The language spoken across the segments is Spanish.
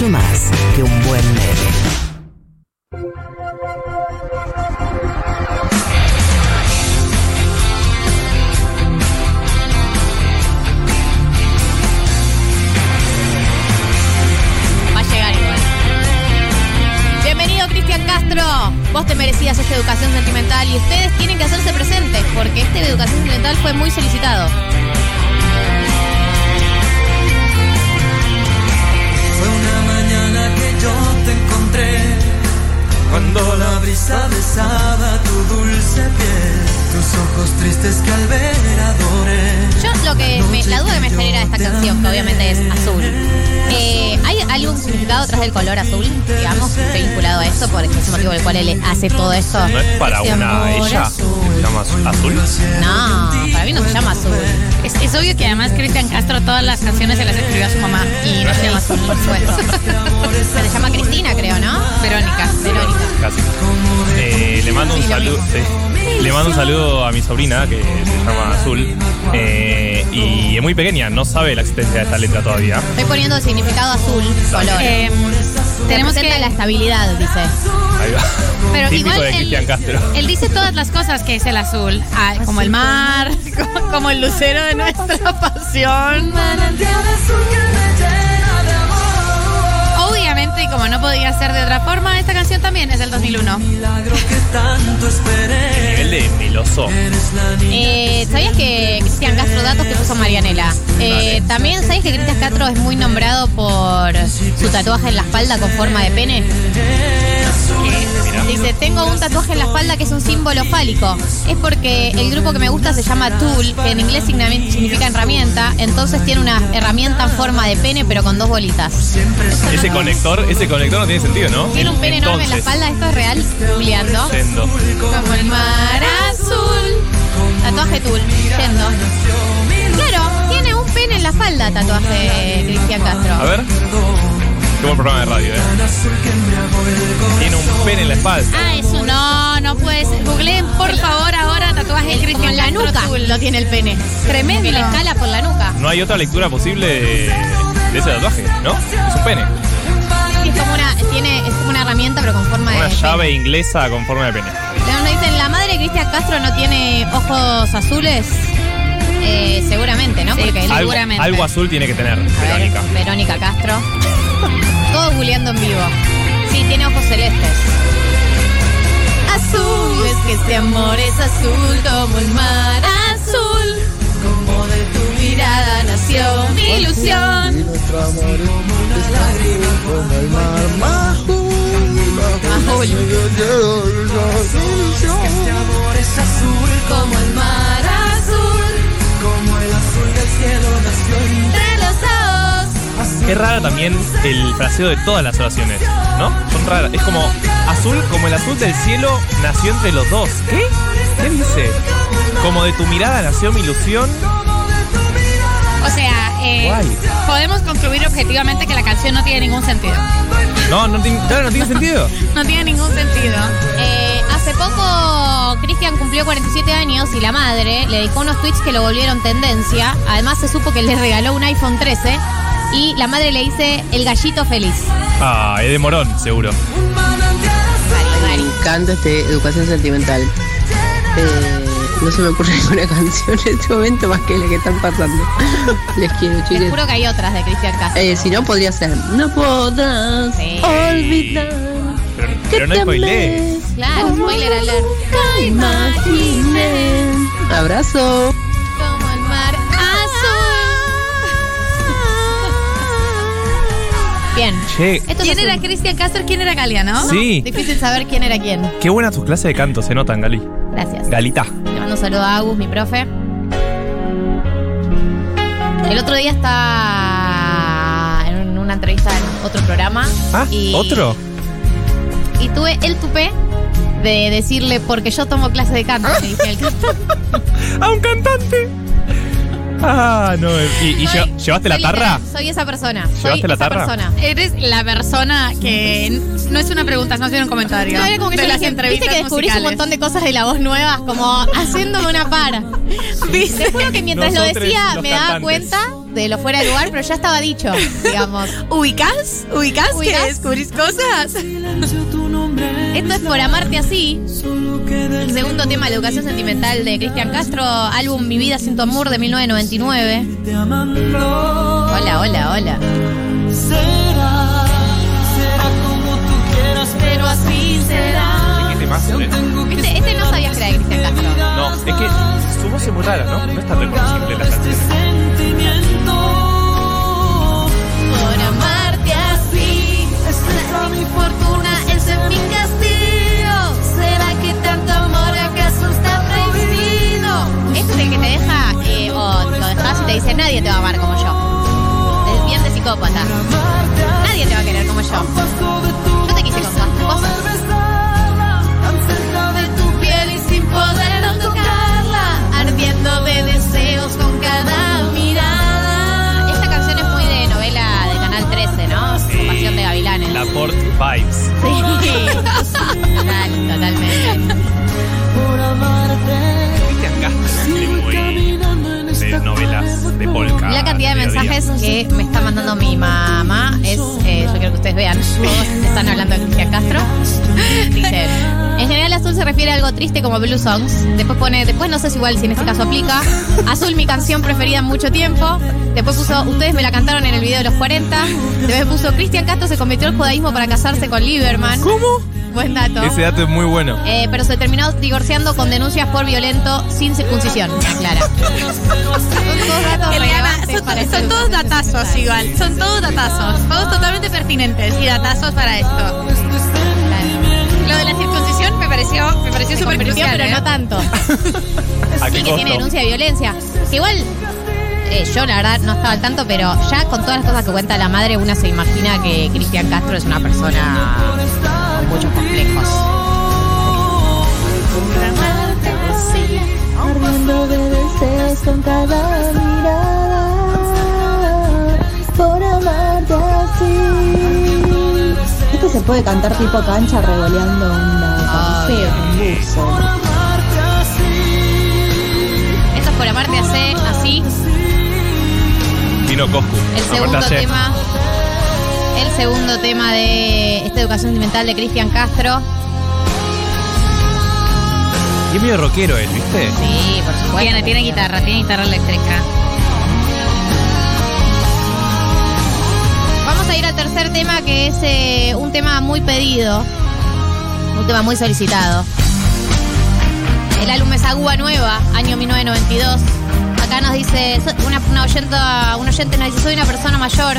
mucho más que un buen meme. Canción, que obviamente es azul. eh, ¿Hay algún significado tras del color azul? Digamos, vinculado a esto, por ese motivo por el cual él hace todo esto. ¿No es para Ese una amor ella? azul. ¿Se llama azul? No, para mí no se llama azul. Es, es obvio que además Cristian Castro todas las canciones se las escribió a su mamá y no se llama azul, por supuesto. Se le llama Cristina, creo, ¿no? Verónica. Verónica. Casi. Eh, le mando un saludo. sí. Le mando un saludo a mi sobrina que se llama Azul. eh, y es muy pequeña, no sabe la existencia de esta letra todavía. Estoy poniendo el significado azul, color. Eh, tenemos que la estabilidad, dice. Ahí va. Pero Típico igual de él, Cristian Castro. él dice todas las cosas que es el azul, Ah, como el mar, como, como el lucero de nuestra pasión. Como no podía ser de otra forma, esta canción también es del 2001. Milagro que tanto esperé Nivel de meloso. Eh, ¿Sabías que Cristian Castro, datos que puso Marianela? Eh, También, ¿sabías que Cristian Castro es muy nombrado por su tatuaje en la espalda con forma de pene? Dice, tengo un tatuaje en la espalda que es un símbolo fálico. Es porque el grupo que me gusta se llama Tool, que en inglés significa herramienta, entonces tiene una herramienta en forma de pene pero con dos bolitas. Ese conector, ese conector no tiene sentido, ¿no? Tiene un pene enorme en la Entonces, espalda, esto es real, googleando. yendo. Como el mar azul. Tatuaje yendo. Claro, tiene un pene en la espalda, tatuaje Cristian Castro. A ver. Qué buen programa de radio, ¿eh? Tiene un pene en la espalda. Ah, eso no, no puedes. Googleen, por favor, ahora tatuaje El- Cristian la Castro nuca Tool. lo tiene el pene. Tremendo. Que le escala por la nuca. No hay otra lectura posible de, de ese tatuaje, ¿no? Es un pene. Tiene, es como una herramienta pero con forma Una de. llave pene. inglesa con forma de pene. Cuando dicen la madre de Cristian Castro no tiene ojos azules, eh, seguramente, ¿no? Sí, Porque él- Algo, Seguramente. algo azul tiene que tener, ver, Verónica. Verónica Castro. Todos googleando en vivo. Sí, tiene ojos celestes. Azul, es que este amor es azul como el mar azul. Como de tu mirada nació mi ilusión. Azul. Este amor es azul Como el mar azul. Como el azul del cielo nació Entre los ojos. Es rara también el fraseo de todas las oraciones, ¿no? Son raras. Es como azul, como el azul del cielo nació entre los dos. ¿Qué? ¿Qué dice? Como de tu mirada nació mi ilusión. O sea, eh, podemos concluir objetivamente que la canción no tiene ningún sentido. No, no, tiene- claro, no tiene sentido. No tiene ningún sentido. Eh, hace poco Cristian cumplió 47 años y la madre le dedicó unos tweets que lo volvieron tendencia. Además se supo que le regaló un iPhone 13 y la madre le dice el gallito feliz. Ah, es de morón, seguro. Me encanta este Educación Sentimental. Eh, no se me ocurre ninguna canción en este momento más que la que están pasando. Les quiero, Te chicos. juro que hay otras de Cristian Castro. Eh, si no, podría ser. No podrás Sí. olvidar. Pero, pero no te amé Claro, spoiler alert. nunca imaginé. Abrazo. Como el mar azul. Bien. Che, Esto ¿Quién era un- Cristian Castro? ¿Quién era Galia, no? sí. Difícil saber quién era quién. Qué buena tus clases de canto, se notan, Gali. Gracias. Galita. Mando un saludo a Agus, mi profe. El otro día estaba en una entrevista en otro programa. Ah, y, ¿otro? Y tuve el tupé de decirle, porque yo tomo clase de canto, me dice el cantante. ¡A un cantante! Ah, no. ¿Y, y Soy- lle- llevaste la soy tarra? literal, Soy esa persona. Soy ¿Llevaste la esa tarra? persona. Eres la persona que no es una pregunta, es más bien un comentario. No, era como que de yo las dije, entrevistas Viste que descubrís un montón de cosas de la voz nuevas, como haciéndome una par. Te juro que mientras lo decía me daba cantantes. cuenta de lo fuera de lugar, pero ya estaba dicho, digamos. ¿Ubicás? ¿Ubicás que descubrís cosas? Esto es por amarte así. El segundo tema de la educación sentimental de Cristian Castro, álbum Mi vida sin tu amor de 1999. Hola, hola, hola. Quieras, pero así será. ¿Qué temazo, eh? Este, este no sabías que era de Cristian Castro. No, es que su voz es muy rara, ¿no? No es tan reconocible la Este canción. sentimiento. Por amarte así, Esta es mi fortuna es en mi castillo. ¿Será que tanto amor acaso está prohibido? Este es el que te deja, eh, o lo dejas y te dice, nadie te va a amar como yo. Es bien de psicópata. Nadie te va a querer como yo. Triste como Blue Songs. Después pone, después no sé si igual si en este caso aplica. Azul mi canción preferida en mucho tiempo. Después puso, ustedes me la cantaron en el video de los 40. Después puso, Cristian Castro se convirtió al judaísmo para casarse con Lieberman. ¿Cómo? Buen dato. Ese dato es muy bueno. Eh, pero se terminó divorciando con denuncias por violento sin circuncisión, aclara. Son todos datos Eliana, relevantes son, son este todos datazos igual. Son todos datazos. Todos totalmente pertinentes y datazos para esto. Lo de la circuncisión me pareció, me pareció súper crucial. pero ¿eh? no tanto. ¿A Sí, qué que tiene denuncia de violencia. Que igual, eh, yo la verdad no estaba al tanto, pero ya con todas las cosas que cuenta la madre, una se imagina que Cristian Castro es una persona con muchos complejos. Ardiendo de deseos con cada mirada Por amarte así puede cantar tipo cancha revoleando una un buzo Esto es por amarte así, así. Vino Coscu. El segundo tema. El segundo tema de esta educación sentimental de Cristian Castro. Y es medio rockero él, ¿viste? Sí, por supuesto. Tiene, tiene guitarra, tiene guitarra eléctrica. Tercer tema que es eh, un tema muy pedido. Un tema muy solicitado. El álbum es Agua Nueva, año 1992. Acá nos dice, una, una oyenta, un oyente nos dice, soy una persona mayor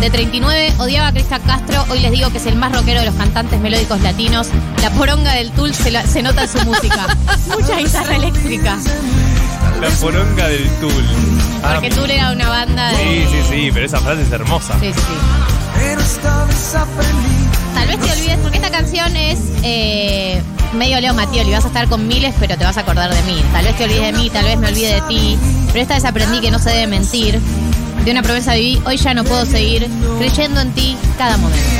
de 39, odiaba a Cristian Castro, hoy les digo que es el más rockero de los cantantes melódicos latinos. La poronga del Tool se, la- se nota en su música. Mucha guitarra eléctrica. La poronga del Tool. Ah, Porque Tool era una banda de... sí, sí, sí, pero esa frase es hermosa. Sí, sí, sí. Pero esta vez aprendí. Tal vez te olvides, porque esta canción es eh, medio Leo Matioli. Vas a estar con miles, pero te vas a acordar de mí. Tal vez te olvides de mí, tal vez me olvide de ti. Pero esta vez aprendí que no se debe mentir. De una promesa viví, hoy ya no puedo seguir creyendo en ti cada momento.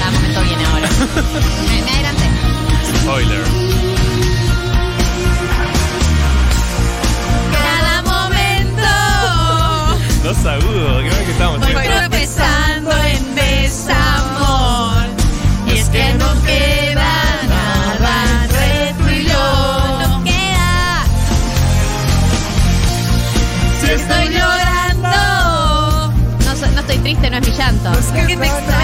Cada momento viene ahora. me, me adelanté. Spoiler. Dos agudos, creo que estamos Voy tropezando en desamor. Y es que no queda nada entre tú y yo. No queda. Si estoy llorando. No, so- no estoy triste, no es mi llanto. Es que extraña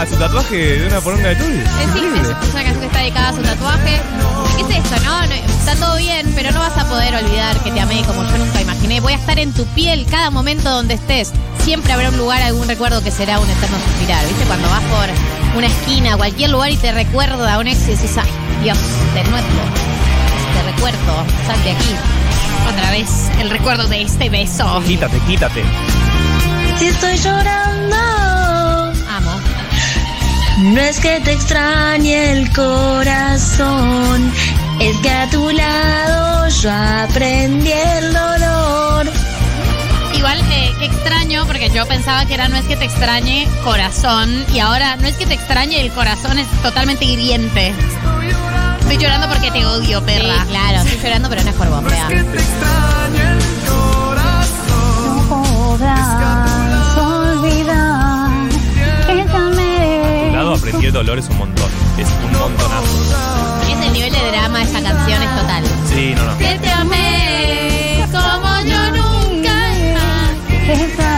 a su tatuaje de una poronga de. Eh, Sí, Increíble. es es una canción que está dedicada a su tatuaje. ¿Qué es esto, no? No, Está todo bien, pero no vas a poder olvidar que te amé como yo nunca imaginé. Voy a estar en tu piel cada momento donde estés. Siempre habrá un lugar, algún recuerdo que será un eterno suspirar. ¿Viste? Cuando vas por una esquina, cualquier lugar y te recuerda a un ex y decís, ay, Dios, de nuevo. Te recuerdo, sal de aquí. Otra vez el recuerdo de este beso. Quítate, quítate. Si estoy llorando. No es que te extrañe el corazón, es que a tu lado yo aprendí el dolor. Igual, eh, qué extraño, porque yo pensaba que era no es que te extrañe corazón, y ahora no es que te extrañe el corazón, es totalmente hiriente. Estoy llorando porque te odio, Sí, perra. claro, estoy llorando, pero no es por vos, vea. podrás aprendí el dolor es un montón. Es un montonazo. Es el nivel de drama de esa canción, es total. Sí, no, no. Que te amé como yo nunca estaré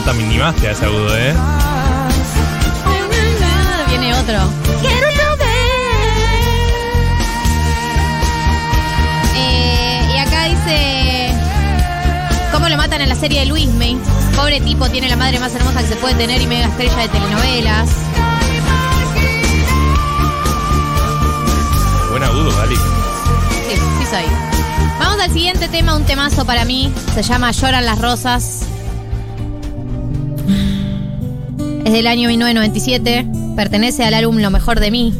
sentimental. No te minimaste a ese agudo, ¿eh? Viene otro. quiero Eh, y acá dice cómo lo matan en la serie de Luis May. Pobre tipo, tiene la madre más hermosa que se puede tener y mega estrella de telenovelas. Buen agudo, Gali. Sí, sí soy. Vamos al siguiente tema, un temazo para mí. Se llama Lloran las rosas. Es del año 1997. Pertenece al álbum Lo mejor de mí.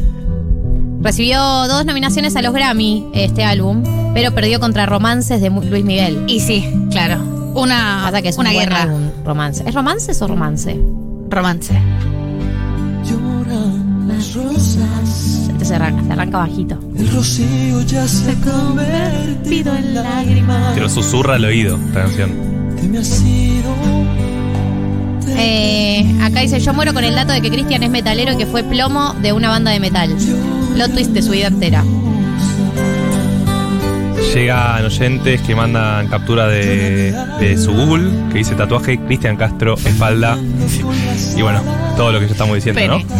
Recibió dos nominaciones a los Grammy este álbum, pero perdió contra Romances de Luis Miguel. Y sí, claro. Una, Pasa que es una un buen guerra. álbum, romance. ¿Es romances o romance? Romance. Lloran las rosas, Este se arranca, se arranca bajito. el rocío ya se ha convertido en lágrimas. Te lo susurra al oído esta canción. Que me ha sido Eh, acá dice, yo muero con el dato de que Cristian es metalero y que fue plomo de una banda de metal. Plot twist de su vida entera. Llegan oyentes que mandan captura de, de su Google, que dice tatuaje Cristian Castro, espalda. Y bueno, todo lo que ya estamos diciendo, Pene. ¿no?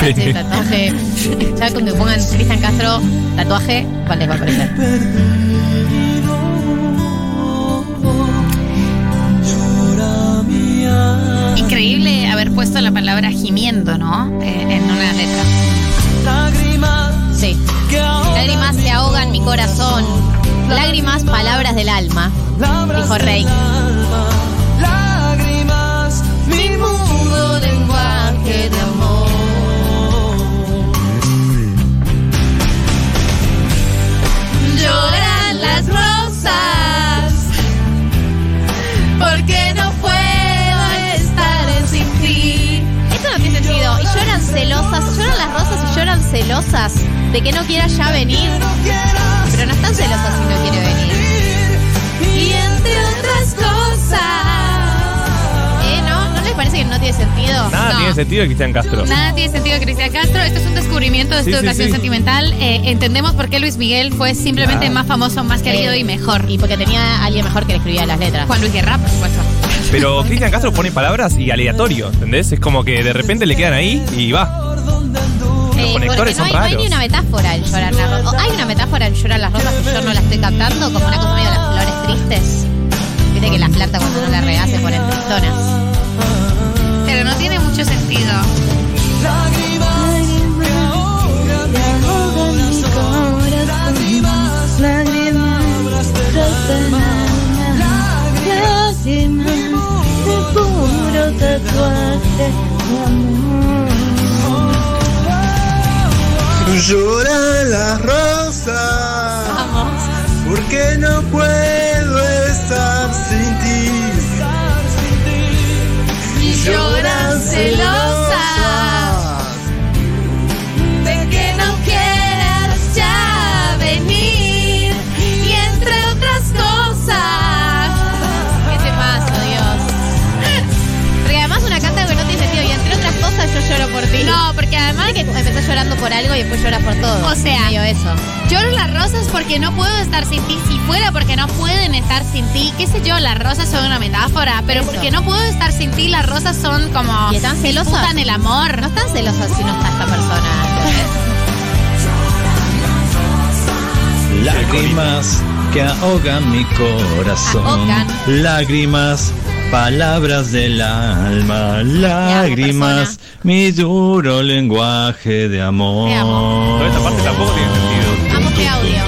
Sí, Pene. tatuaje. Ya cuando pongan Cristian Castro, tatuaje, ¿cuál les va a aparecer? Increíble haber puesto la palabra gimiendo, ¿no? Eh, en una letra. Lágrimas Sí. que Lágrimas se ahogan mi corazón. Lágrimas, palabras del alma. Dijo Rey. Celosas de que no quiera ya venir. Pero no están celosas si no quiere venir. Y entre otras cosas. ¿Eh? ¿No? ¿No les parece que no tiene sentido? Nada No. tiene sentido de Cristian Castro. Nada tiene sentido, Cristian Castro. Esto es un descubrimiento de Sí, esta sí, educación sí. sentimental. Eh, entendemos por qué Luis Miguel fue simplemente Claro. más famoso, más querido Eh, y mejor. Y porque tenía a alguien mejor que le escribía las letras. Juan Luis Guerra, por supuesto. Pero Cristian Castro pone palabras y aleatorio, ¿entendés? Es como que de repente le quedan ahí y va. Conectores porque no son hay, no hay una metáfora en llorar las rosas. O hay una metáfora en llorar las rosas que yo no la estoy captando, como una cosa medio de las flores tristes. Viste que las plantas cuando no las regás se ponen tristonas. Pero no tiene mucho sentido. Lágrimas, lágrimas de puro tatuaje de amor. Lloran las rosas, porque no puedo estar sin ti. Lloran celosas algo y después lloras por todo. O sea- Medio eso. Lloro las rosas porque no puedo estar sin ti. Si fuera porque no pueden estar sin ti, qué sé yo, las rosas son una metáfora, pero Eso. porque no puedo estar sin ti, las rosas son como. ¿Y están celosas? disputan el amor. No están celosas si no está esta persona. Lágrimas que ahogan mi corazón. Ahogan. Lágrimas, palabras del alma. Lágrimas, mi duro lenguaje de amor. De amor. Pero esta parte tampoco tiene sentido. Amo audio.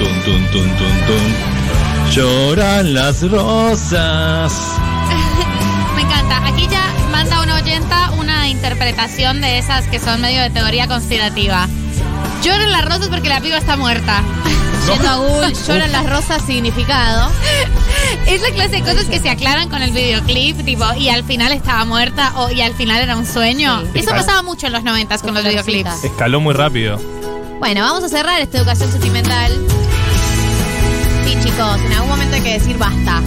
Lloran las rosas. Me encanta. Aquí ya manda una oyenta una interpretación de esas que son medio de teoría conspirativa. Lloran las rosas porque la piba está muerta. Yendo a Google, lloran las rosas significado. Es la clase de cosas que se aclaran con el videoclip, tipo, y al final estaba muerta o y al final era un sueño. Sí. Eso pasaba mucho en los noventas con los videoclips. Escaló muy rápido. Bueno, vamos a cerrar esta educación sentimental. Sí, chicos, en algún momento hay que decir basta.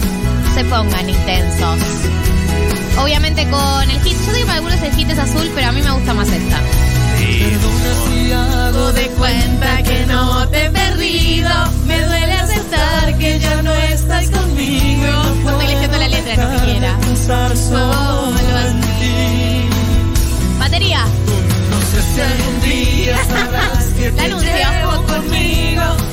Se pongan intensos. Obviamente con el hit. Yo digo que para algunos el hit es azul, pero a mí me gusta más esta. Que La conmigo.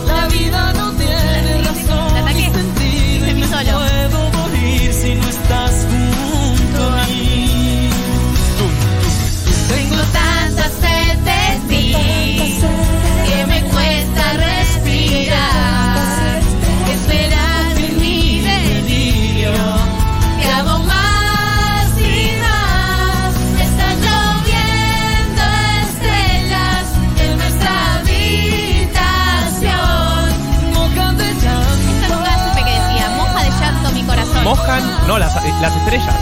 Las, las estrellas.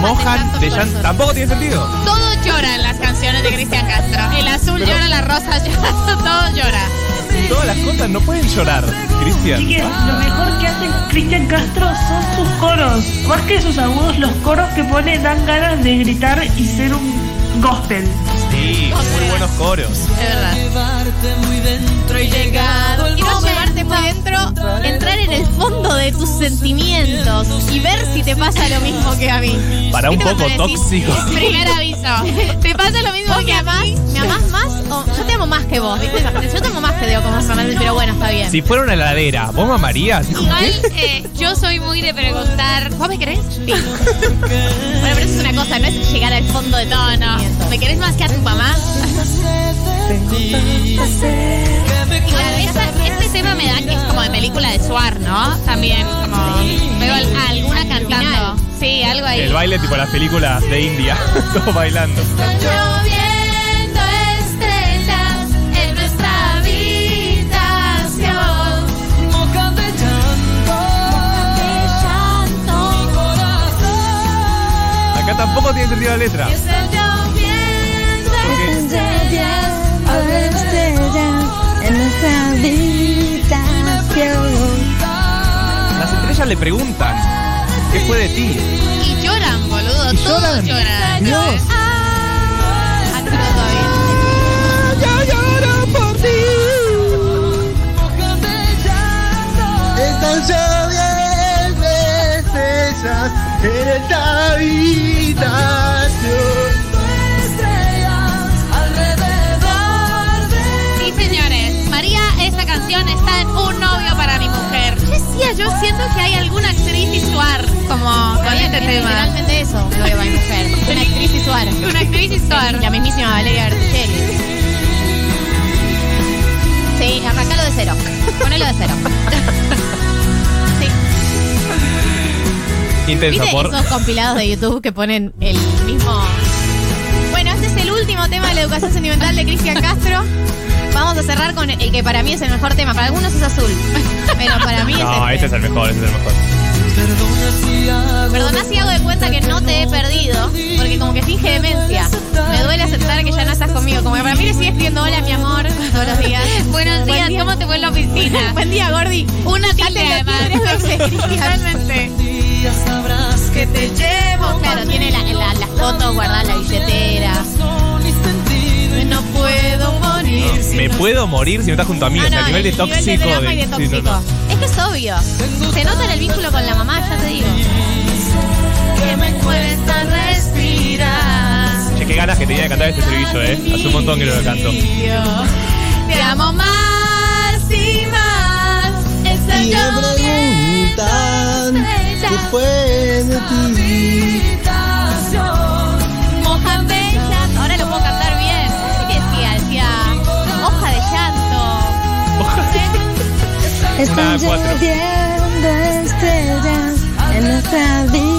Mojan de Mojan llanto de. Tampoco tiene sentido. Todo llora en las canciones de Cristian Castro. El azul llora, las rosas lloran, todo llora. Todas las cosas no pueden llorar, Cristian. Chiques, lo mejor que hace Cristian Castro son sus coros. Más que sus agudos, los coros que pone dan ganas de gritar y ser un gospel. Sí, muy buenos coros. Es verdad. llevarte muy dentro y llegado el Quiero llevarte muy dentro, entrar en el fondo de tus sentimientos y ver si te pasa lo mismo que a mí. Para un ¿Viste poco tóxico. Primer aviso. ¿Te pasa lo mismo ¿Vos que a amás? mí? ¿Me amás más? O yo te más que vos, ¿viste? Yo te amo más que Diego como Fernández, pero bueno, está bien. Si fuera una heladera, ¿vos mamarías? Igual eh, yo soy muy de preguntar, ¿vos me querés? Sí. Bueno, pero eso es una cosa, no es llegar al fondo de todo, No. ¿Me querés más que a tu mamá? Igual, esa- este tema me da que es como de película de Suar, ¿no? También, como veo alguna cantando. Sí, algo ahí. El baile tipo las películas de India, todos bailando. Tampoco tiene sentido la letra. Las estrellas le preguntan, ¿qué fue de ti? Y lloran, boludo. Y todos lloran. lloran. Dios. Ah, todavía. mojan de llanto. Están lloviendo estrellas en esta habitación. Sí, señores. María, esta canción está en Un novio para mi mujer. Yo decía, yo siento que hay alguna actriz y Suar como con este Es tema. Literalmente eso, lo veo a mi mujer. Una actriz y Suárez. Una actriz y Suar. La mismísima Valeria Berticelli. Sí, arrancalo de cero. Ponelo de cero. Intensa ¿Viste por. esos compilados de YouTube que ponen el mismo? Bueno, este es el último tema de la educación sentimental de Cristian Castro. Vamos a cerrar con el que para mí es el mejor tema. Para algunos es azul, pero para mí No, es este este. es el mejor, este es el mejor. Perdona si hago de cuenta que no te he perdido, porque como que finge demencia. Me duele aceptar que ya no estás conmigo. Como que para mí le sigue escribiendo hola, mi amor, todos los días. Buenos Buen días, día. ¿cómo te fue en la oficina? Buen día, Gordi. Una tilde además. Totalmente. sabrás que te llevo Claro, tiene la, la, las fotos guardadas en la billetera. no puedo morir si Me puedo morir si no estás junto a mí. o sea, a nivel de tóxico. nivel de drama y de sí, tóxico. no, no. Es que es obvio. Se nota en el vínculo con la mamá, ya te digo. Que me cuesta respirar. Che, qué ganas que tenía de cantar este estribillo, eh. Hace un montón que no lo canto. Te amo más y más. Y me preguntan qué fue de ti. Mojan bellas. Ahora lo puedo cantar bien. ¿Qué decía? Decía hoja de llanto. Están Una, cuatro. lloviendo estrellas en nuestra habitación.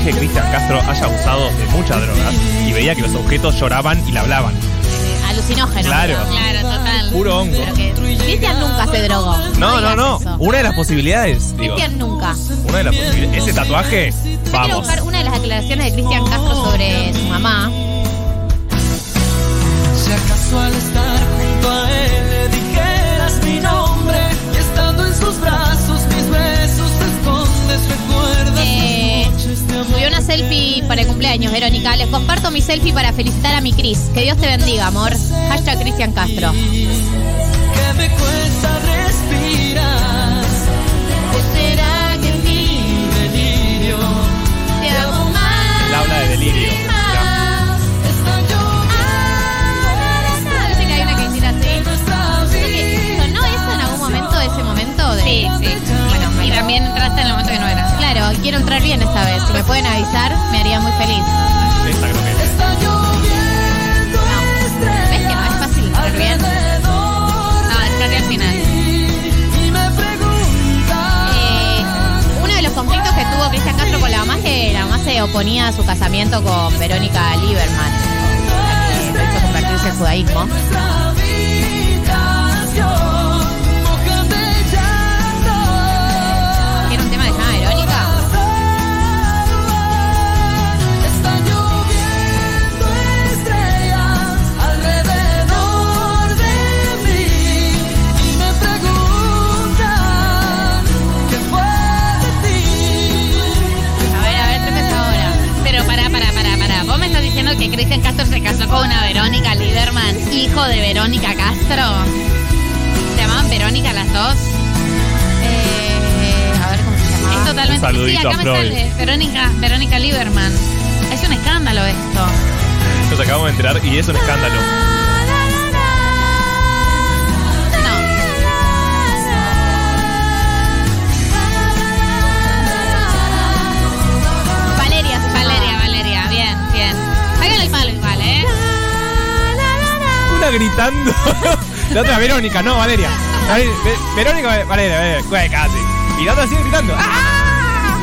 Es que Cristian Castro haya abusado de muchas drogas y veía que los objetos lloraban y le hablaban. Alucinógeno. Claro. Claro, total. Puro hongo. Cristian nunca se drogó. No, no, no. eso. Una de las posibilidades, digo. Cristian nunca. Una de las posibilidades. Ese tatuaje, Yo quiero vamos. buscar una de las declaraciones de Cristian Castro sobre su mamá. Si acaso al estar selfie para el cumpleaños, Verónica. Les comparto mi selfie para felicitar a mi Cris. Que Dios te bendiga, amor. Hashtag Cristian Castro. Quiero entrar bien esta vez. Si me pueden avisar, me haría muy feliz. Lloviendo ¿Ves que no es fácil entrar bien? No, entraste al final. Eh, uno de los conflictos que tuvo Cristian Castro con la mamá es que la mamá se oponía a su casamiento con Verónica Lieberman, que lo hizo convertirse en judaísmo. Castro. ¿Se llamaban Verónica las dos? Eh, a ver cómo se llama. Es totalmente. Un sí, acá a me sale. Verónica, Verónica Lieberman. Es un escándalo esto. Nos acabamos de enterar y es un escándalo. Gritando. La otra Verónica, no, Valeria. Vale- Ve- Verónica, Valeria, Valeria. Casi. Y la otra sigue gritando. ¡Ah!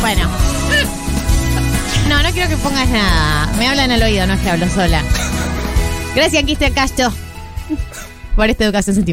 Bueno. No, no quiero que pongas nada. Me hablan al oído, no es que hablo sola. Gracias, Cristian Castro, por esta educación sentimental.